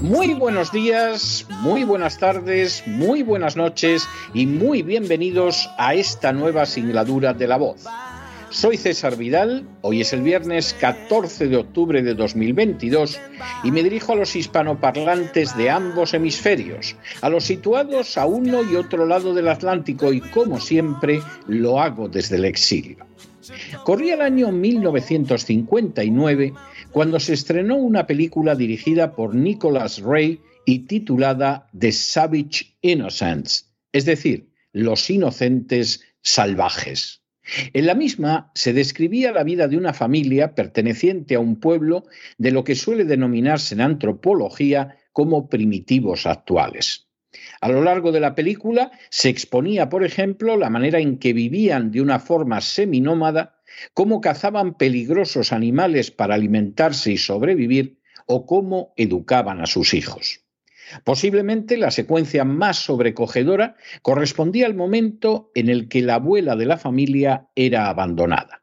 Muy buenos días, muy buenas tardes, muy buenas noches y muy bienvenidos a esta nueva singladura de la voz. Soy César Vidal, hoy es el viernes 14 de octubre de 2022 y me dirijo a los hispanoparlantes de ambos hemisferios, a los situados a uno y otro lado del Atlántico y como siempre lo hago desde el exilio. Corría el año 1959 cuando se estrenó una película dirigida por Nicholas Ray y titulada The Savage Innocents, es decir, Los Inocentes Salvajes. En la misma se describía la vida de una familia perteneciente a un pueblo de lo que suele denominarse en antropología como primitivos actuales. A lo largo de la película se exponía, por ejemplo, la manera en que vivían de una forma seminómada, cómo cazaban peligrosos animales para alimentarse y sobrevivir, o cómo educaban a sus hijos. Posiblemente la secuencia más sobrecogedora correspondía al momento en el que la abuela de la familia era abandonada.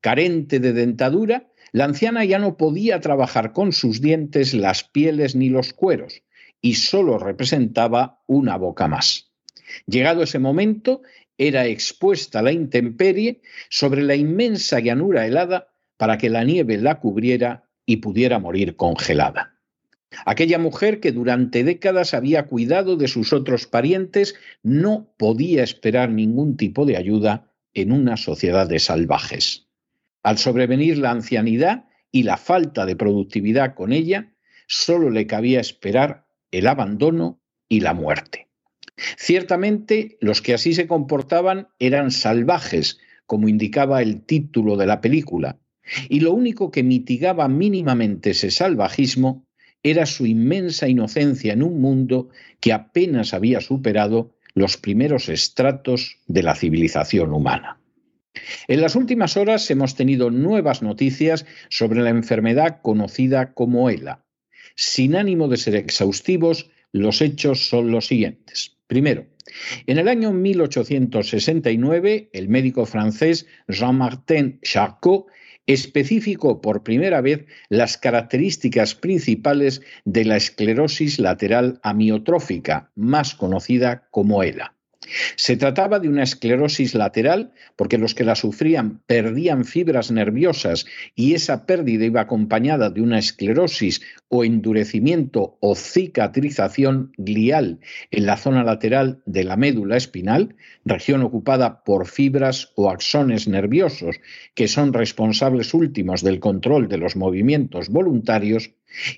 Carente de dentadura, la anciana ya no podía trabajar con sus dientes las pieles ni los cueros, y solo representaba una boca más. Llegado ese momento, era expuesta a la intemperie sobre la inmensa llanura helada para que la nieve la cubriera y pudiera morir congelada. Aquella mujer que durante décadas había cuidado de sus otros parientes no podía esperar ningún tipo de ayuda en una sociedad de salvajes. Al sobrevenir la ancianidad y la falta de productividad con ella, solo le cabía esperar el abandono y la muerte. Ciertamente, los que así se comportaban eran salvajes, como indicaba el título de la película, y lo único que mitigaba mínimamente ese salvajismo era su inmensa inocencia en un mundo que apenas había superado los primeros estratos de la civilización humana. En las últimas horas hemos tenido nuevas noticias sobre la enfermedad conocida como ELA. Sin ánimo de ser exhaustivos, los hechos son los siguientes. Primero, en el año 1869, el médico francés Jean-Martin Charcot especificó por primera vez las características principales de la esclerosis lateral amiotrófica, más conocida como ELA. Se trataba de una esclerosis lateral porque los que la sufrían perdían fibras nerviosas y esa pérdida iba acompañada de una esclerosis o endurecimiento o cicatrización glial en la zona lateral de la médula espinal, región ocupada por fibras o axones nerviosos que son responsables últimos del control de los movimientos voluntarios,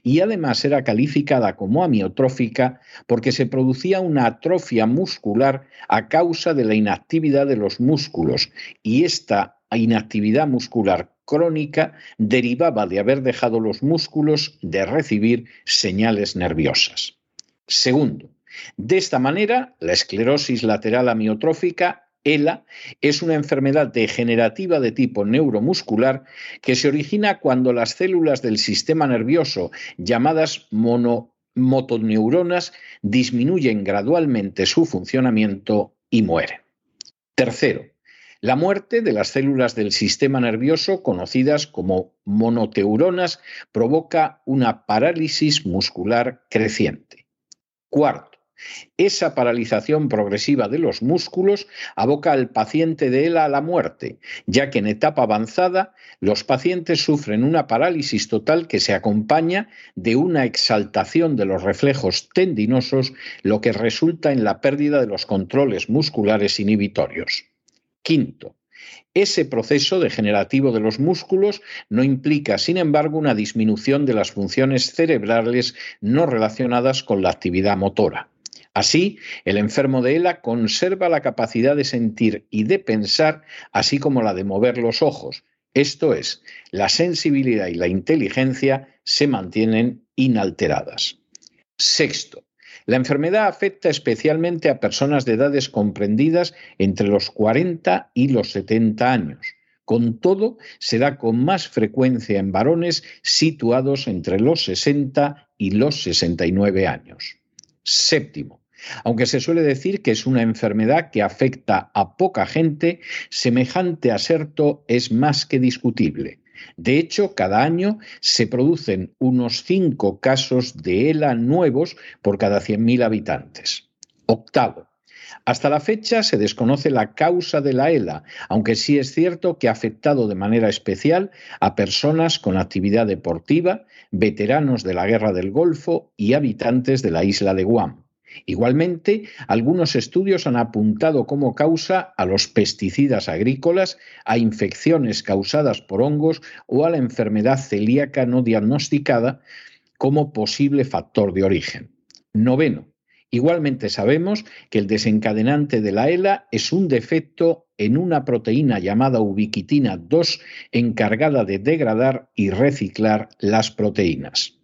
y además era calificada como amiotrófica porque se producía una atrofia muscular a causa de la inactividad de los músculos y esta inactividad muscular crónica derivaba de haber dejado los músculos de recibir señales nerviosas. Segundo, de esta manera, la esclerosis lateral amiotrófica ELA es una enfermedad degenerativa de tipo neuromuscular que se origina cuando las células del sistema nervioso, llamadas motoneuronas, disminuyen gradualmente su funcionamiento y mueren. Tercero, La muerte de las células del sistema nervioso, conocidas como monoteuronas, provoca una parálisis muscular creciente. Cuarto, esa paralización progresiva de los músculos aboca al paciente de ELA a la muerte, ya que en etapa avanzada los pacientes sufren una parálisis total que se acompaña de una exaltación de los reflejos tendinosos, lo que resulta en la pérdida de los controles musculares inhibitorios. Quinto, ese proceso degenerativo de los músculos no implica, sin embargo, una disminución de las funciones cerebrales no relacionadas con la actividad motora. Así, el enfermo de ELA conserva la capacidad de sentir y de pensar, así como la de mover los ojos. Esto es, la sensibilidad y la inteligencia se mantienen inalteradas. Sexto, la enfermedad afecta especialmente a personas de edades comprendidas entre los 40 y los 70 años. Con todo, se da con más frecuencia en varones situados entre los 60 y los 69 años. Séptimo, aunque se suele decir que es una enfermedad que afecta a poca gente, semejante aserto es más que discutible. De hecho, cada año se producen unos cinco casos de ELA nuevos por cada 100.000 habitantes. Octavo. Hasta la fecha se desconoce la causa de la ELA, aunque sí es cierto que ha afectado de manera especial a personas con actividad deportiva, veteranos de la Guerra del Golfo y habitantes de la isla de Guam. Igualmente, algunos estudios han apuntado como causa a los pesticidas agrícolas, a infecciones causadas por hongos o a la enfermedad celíaca no diagnosticada como posible factor de origen. Noveno. Igualmente sabemos que el desencadenante de la ELA es un defecto en una proteína llamada ubiquitina 2 encargada de degradar y reciclar las proteínas.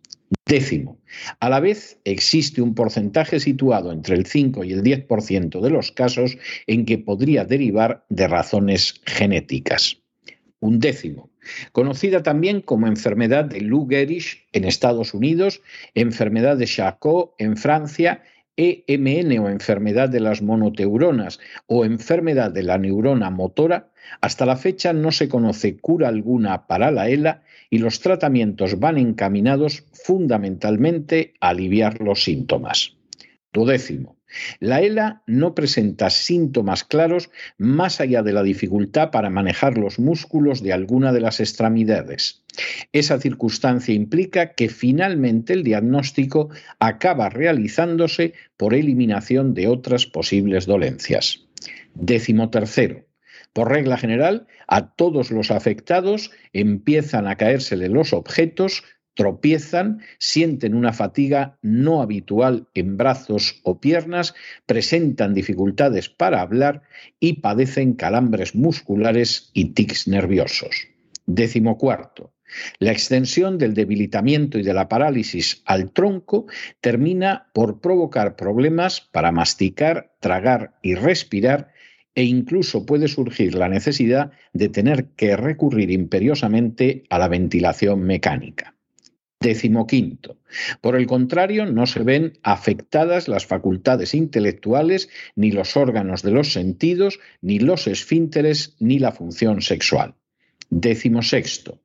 Décimo, a la vez existe un porcentaje situado entre el 5 y el 10% de los casos en que podría derivar de razones genéticas. Un décimo, conocida también como enfermedad de Lou Gehrig en Estados Unidos, enfermedad de Charcot en Francia, EMN o enfermedad de las monoteuronas o enfermedad de la neurona motora, hasta la fecha no se conoce cura alguna para la ELA y los tratamientos van encaminados fundamentalmente a aliviar los síntomas. Duodécimo. La ELA no presenta síntomas claros más allá de la dificultad para manejar los músculos de alguna de las extremidades. Esa circunstancia implica que finalmente el diagnóstico acaba realizándose por eliminación de otras posibles dolencias. Décimo tercero. Por regla general, a todos los afectados empiezan a caérsele los objetos, tropiezan, sienten una fatiga no habitual en brazos o piernas, presentan dificultades para hablar y padecen calambres musculares y tics nerviosos. Décimo cuarto. La extensión del debilitamiento y de la parálisis al tronco termina por provocar problemas para masticar, tragar y respirar e incluso puede surgir la necesidad de tener que recurrir imperiosamente a la ventilación mecánica. Décimo quinto. Por el contrario, no se ven afectadas las facultades intelectuales, ni los órganos de los sentidos, ni los esfínteres, ni la función sexual. Décimo sexto.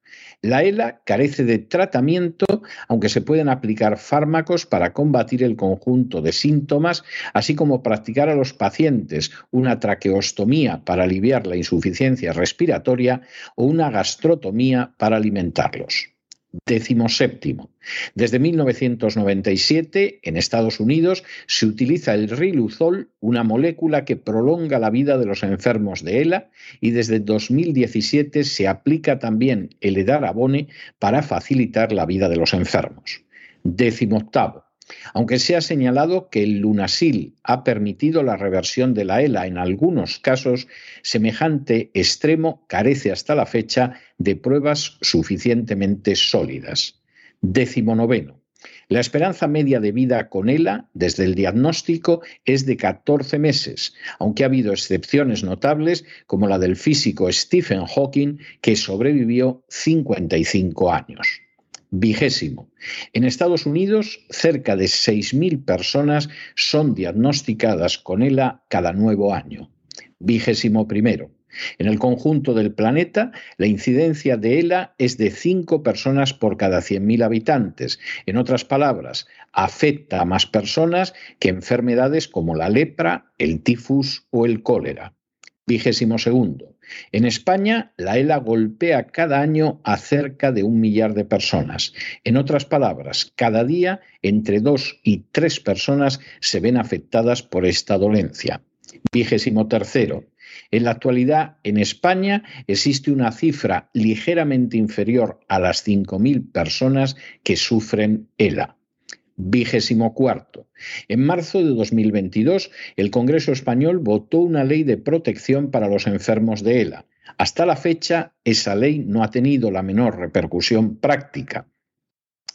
La ELA carece de tratamiento, aunque se pueden aplicar fármacos para combatir el conjunto de síntomas, así como practicar a los pacientes una traqueostomía para aliviar la insuficiencia respiratoria o una gastrotomía para alimentarlos. Séptimo. Desde 1997, en Estados Unidos, se utiliza el riluzol, una molécula que prolonga la vida de los enfermos de ELA, y desde 2017 se aplica también el edarabone para facilitar la vida de los enfermos. Décimo octavo. Aunque se ha señalado que el lunasil ha permitido la reversión de la ELA en algunos casos, semejante extremo carece hasta la fecha de pruebas suficientemente sólidas. Décimo noveno. La esperanza media de vida con ELA desde el diagnóstico es de 14 meses, aunque ha habido excepciones notables como la del físico Stephen Hawking, que sobrevivió 55 años. Vigésimo. En Estados Unidos, cerca de 6.000 personas son diagnosticadas con ELA cada nuevo año. Vigésimo primero. En el conjunto del planeta, la incidencia de ELA es de 5 personas por cada 100.000 habitantes. En otras palabras, afecta a más personas que enfermedades como la lepra, el tifus o el cólera. Vigésimo segundo. En España, la ELA golpea cada año a cerca de un millar de personas. En otras palabras, cada día entre dos y tres personas se ven afectadas por esta dolencia. Vigésimo tercero. En la actualidad, en España existe una cifra ligeramente inferior a las 5.000 personas que sufren ELA. Vigésimo cuarto. En marzo de 2022, el Congreso español votó una ley de protección para los enfermos de ELA. Hasta la fecha, esa ley no ha tenido la menor repercusión práctica.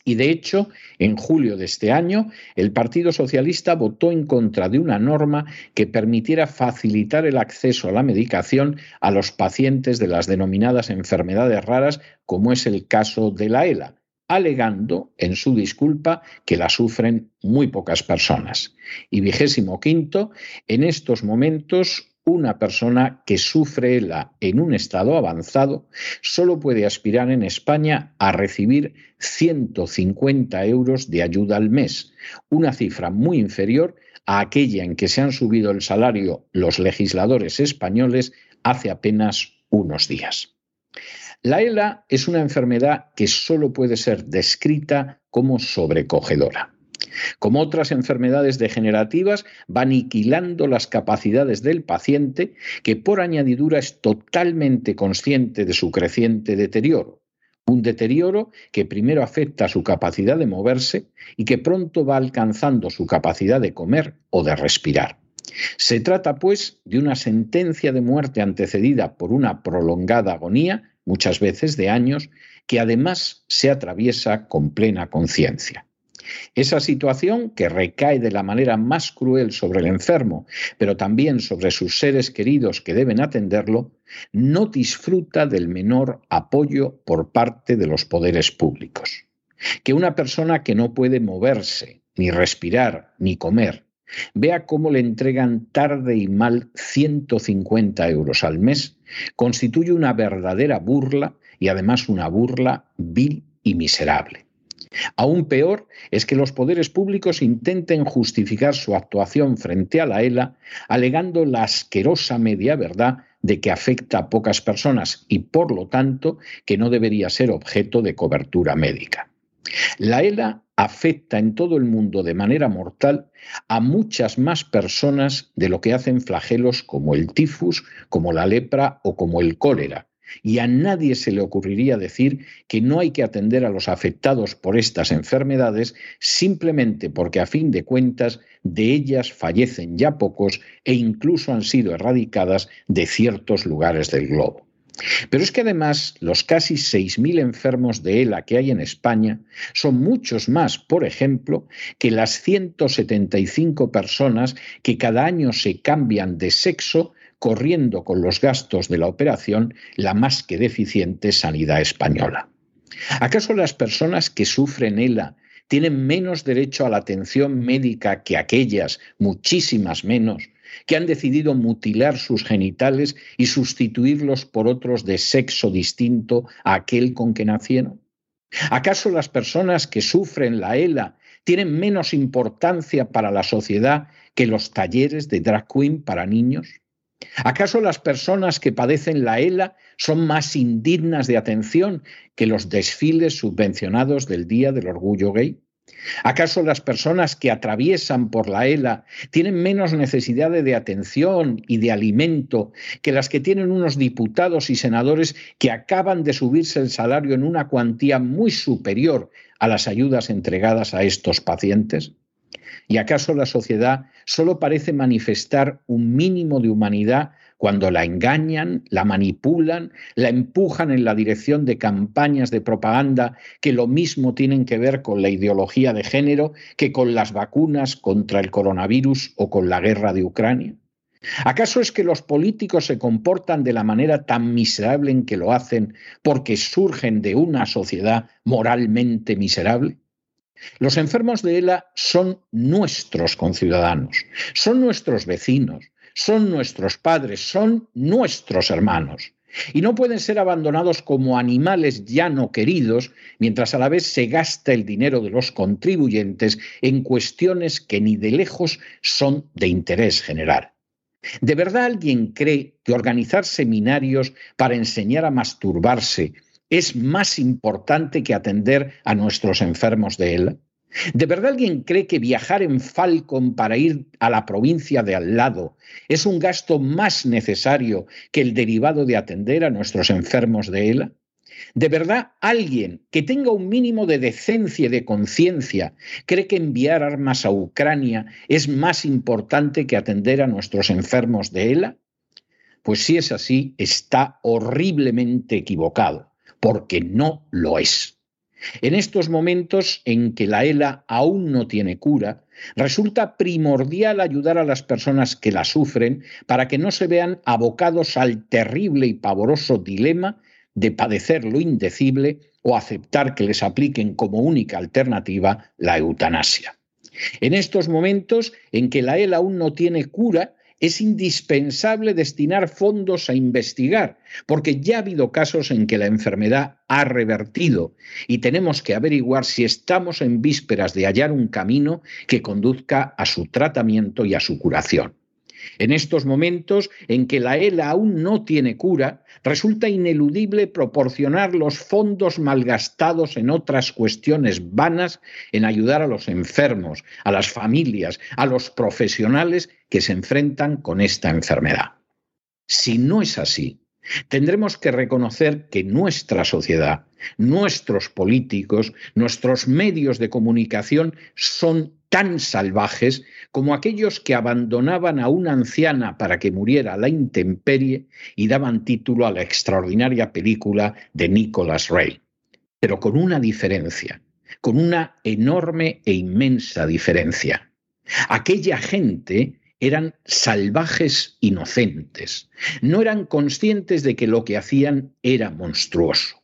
Y de hecho, en julio de este año, el Partido Socialista votó en contra de una norma que permitiera facilitar el acceso a la medicación a los pacientes de las denominadas enfermedades raras, como es el caso de la ELA, alegando en su disculpa que la sufren muy pocas personas. Y vigésimo quinto, en estos momentos una persona que sufre ELA en un estado avanzado solo puede aspirar en España a recibir 150 euros de ayuda al mes, una cifra muy inferior a aquella en que se han subido el salario los legisladores españoles hace apenas unos días. La ELA es una enfermedad que solo puede ser descrita como sobrecogedora. Como otras enfermedades degenerativas, va aniquilando las capacidades del paciente que por añadidura es totalmente consciente de su creciente deterioro. Un deterioro que primero afecta a su capacidad de moverse y que pronto va alcanzando su capacidad de comer o de respirar. Se trata, pues, de una sentencia de muerte antecedida por una prolongada agonía, muchas veces de años, que además se atraviesa con plena conciencia. Esa situación, que recae de la manera más cruel sobre el enfermo, pero también sobre sus seres queridos que deben atenderlo, no disfruta del menor apoyo por parte de los poderes públicos. Que una persona que no puede moverse, ni respirar, ni comer, vea cómo le entregan tarde y mal 150 euros al mes, constituye una verdadera burla y además una burla vil y miserable. Aún peor es que los poderes públicos intenten justificar su actuación frente a la ELA alegando la asquerosa media verdad de que afecta a pocas personas y por lo tanto que no debería ser objeto de cobertura médica. La ELA afecta en todo el mundo de manera mortal a muchas más personas de lo que hacen flagelos como el tifus, como la lepra o como el cólera, y a nadie se le ocurriría decir que no hay que atender a los afectados por estas enfermedades simplemente porque a fin de cuentas de ellas fallecen ya pocos e incluso han sido erradicadas de ciertos lugares del globo. Pero es que además los casi 6.000 enfermos de ELA que hay en España son muchos más, por ejemplo, que las 175 personas que cada año se cambian de sexo corriendo con los gastos de la operación la más que deficiente sanidad española. ¿Acaso las personas que sufren ELA tienen menos derecho a la atención médica que aquellas, muchísimas menos, que han decidido mutilar sus genitales y sustituirlos por otros de sexo distinto a aquel con que nacieron? ¿Acaso las personas que sufren la ELA tienen menos importancia para la sociedad que los talleres de drag queen para niños? ¿Acaso las personas que padecen la ELA son más indignas de atención que los desfiles subvencionados del Día del Orgullo Gay? ¿Acaso las personas que atraviesan por la ELA tienen menos necesidad de atención y de alimento que las que tienen unos diputados y senadores que acaban de subirse el salario en una cuantía muy superior a las ayudas entregadas a estos pacientes? ¿Y acaso la sociedad solo parece manifestar un mínimo de humanidad cuando la engañan, la manipulan, la empujan en la dirección de campañas de propaganda que lo mismo tienen que ver con la ideología de género que con las vacunas contra el coronavirus o con la guerra de Ucrania? ¿Acaso es que los políticos se comportan de la manera tan miserable en que lo hacen porque surgen de una sociedad moralmente miserable? Los enfermos de ELA son nuestros conciudadanos, son nuestros vecinos, son nuestros padres, son nuestros hermanos. Y no pueden ser abandonados como animales ya no queridos, mientras a la vez se gasta el dinero de los contribuyentes en cuestiones que ni de lejos son de interés general. ¿De verdad alguien cree que organizar seminarios para enseñar a masturbarse es más importante que atender a nuestros enfermos de él? ¿De verdad alguien cree que viajar en Falcon para ir a la provincia de al lado es un gasto más necesario que el derivado de atender a nuestros enfermos de ELA? ¿De verdad alguien que tenga un mínimo de decencia y de conciencia cree que enviar armas a Ucrania es más importante que atender a nuestros enfermos de ELA? Pues si es así, está horriblemente equivocado, porque no lo es. En estos momentos en que la ELA aún no tiene cura, resulta primordial ayudar a las personas que la sufren para que no se vean abocados al terrible y pavoroso dilema de padecer lo indecible o aceptar que les apliquen como única alternativa la eutanasia. En estos momentos en que la ELA aún no tiene cura, es indispensable destinar fondos a investigar, porque ya ha habido casos en que la enfermedad ha revertido y tenemos que averiguar si estamos en vísperas de hallar un camino que conduzca a su tratamiento y a su curación. En estos momentos en que la ELA aún no tiene cura, resulta ineludible proporcionar los fondos malgastados en otras cuestiones vanas en ayudar a los enfermos, a las familias, a los profesionales que se enfrentan con esta enfermedad. Si no es así, tendremos que reconocer que nuestra sociedad, nuestros políticos, nuestros medios de comunicación son tan salvajes como aquellos que abandonaban a una anciana para que muriera la intemperie y daban título a la extraordinaria película de Nicholas Ray. Pero con una diferencia, con una enorme e inmensa diferencia. Aquella gente eran salvajes inocentes, no eran conscientes de que lo que hacían era monstruoso.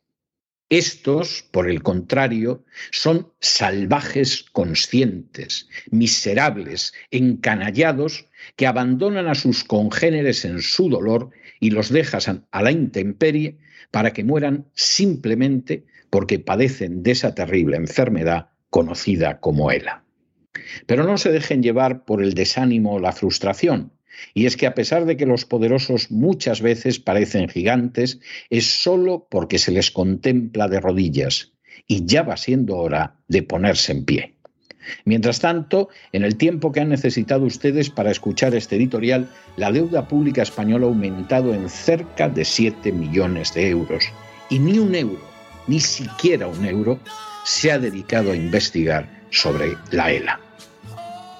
Estos, por el contrario, son salvajes conscientes, miserables, encanallados, que abandonan a sus congéneres en su dolor y los dejan a la intemperie para que mueran simplemente porque padecen de esa terrible enfermedad conocida como ELA. Pero no se dejen llevar por el desánimo o la frustración, y es que a pesar de que los poderosos muchas veces parecen gigantes, es solo porque se les contempla de rodillas, y ya va siendo hora de ponerse en pie. Mientras tanto, en el tiempo que han necesitado ustedes para escuchar este editorial, la deuda pública española ha aumentado en cerca de 7 millones de euros. Y ni un euro, ni siquiera un euro, se ha dedicado a investigar sobre la ELA.